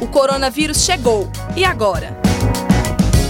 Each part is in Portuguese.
O coronavírus chegou. E agora?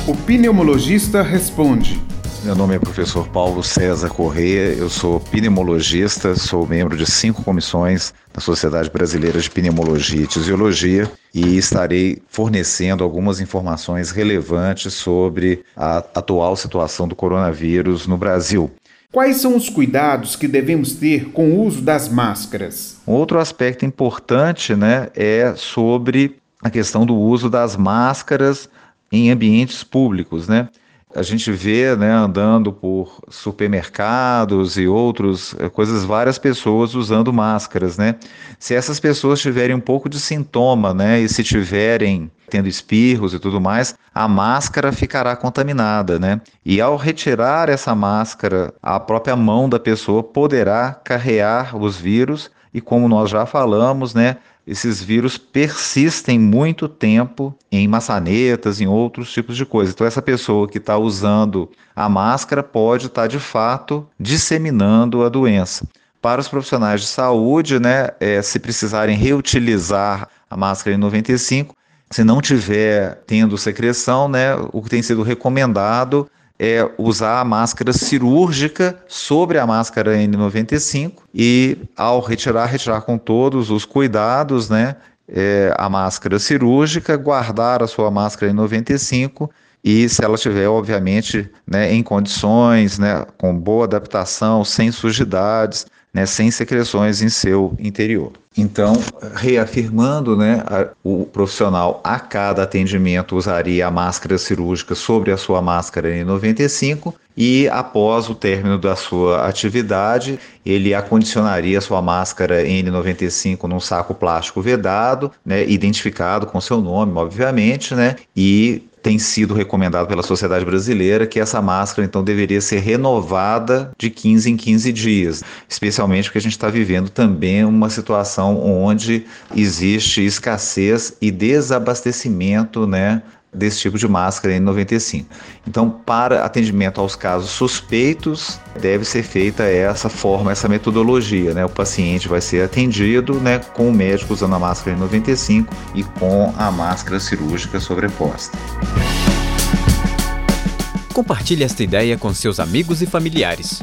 O pneumologista responde. Meu nome é professor Paulo César Corrêa, eu sou pneumologista, sou membro de cinco comissões da Sociedade Brasileira de Pneumologia e Tisiologia e estarei fornecendo algumas informações relevantes sobre a atual situação do coronavírus no Brasil. Quais são os cuidados que devemos ter com o uso das máscaras? Outro aspecto importante né, é sobre a questão do uso das máscaras em ambientes públicos. Né? A gente vê, né, andando por supermercados e outros eh, coisas, várias pessoas usando máscaras, né? Se essas pessoas tiverem um pouco de sintoma, né, e se tiverem tendo espirros e tudo mais, a máscara ficará contaminada, né? E ao retirar essa máscara, a própria mão da pessoa poderá carrear os vírus e como nós já falamos, né, esses vírus persistem muito tempo em maçanetas, em outros tipos de coisa. Então, essa pessoa que está usando a máscara pode estar, tá, de fato, disseminando a doença. Para os profissionais de saúde, né, é, se precisarem reutilizar a máscara N95, se não tiver tendo secreção, né, o que tem sido recomendado é usar a máscara cirúrgica sobre a máscara N95 e ao retirar, retirar com todos os cuidados, né? É, a máscara cirúrgica, guardar a sua máscara N95 e se ela tiver, obviamente, né, em condições, né, com boa adaptação, sem sujidades, né, sem secreções em seu interior. Então, reafirmando, né, a, o profissional a cada atendimento usaria a máscara cirúrgica sobre a sua máscara N95 e após o término da sua atividade, ele acondicionaria a sua máscara N95 num saco plástico vedado, né, identificado com seu nome, obviamente, né, e tem sido recomendado pela Sociedade Brasileira que essa máscara então deveria ser renovada de 15 em 15 dias, especialmente porque a gente está vivendo também uma situação onde existe escassez e desabastecimento né, desse tipo de máscara N95. Então, para atendimento aos casos suspeitos, deve ser feita essa forma, essa metodologia, né? O paciente vai ser atendido, né, com o médico usando a máscara N95 e com a máscara cirúrgica sobreposta. Compartilhe esta ideia com seus amigos e familiares.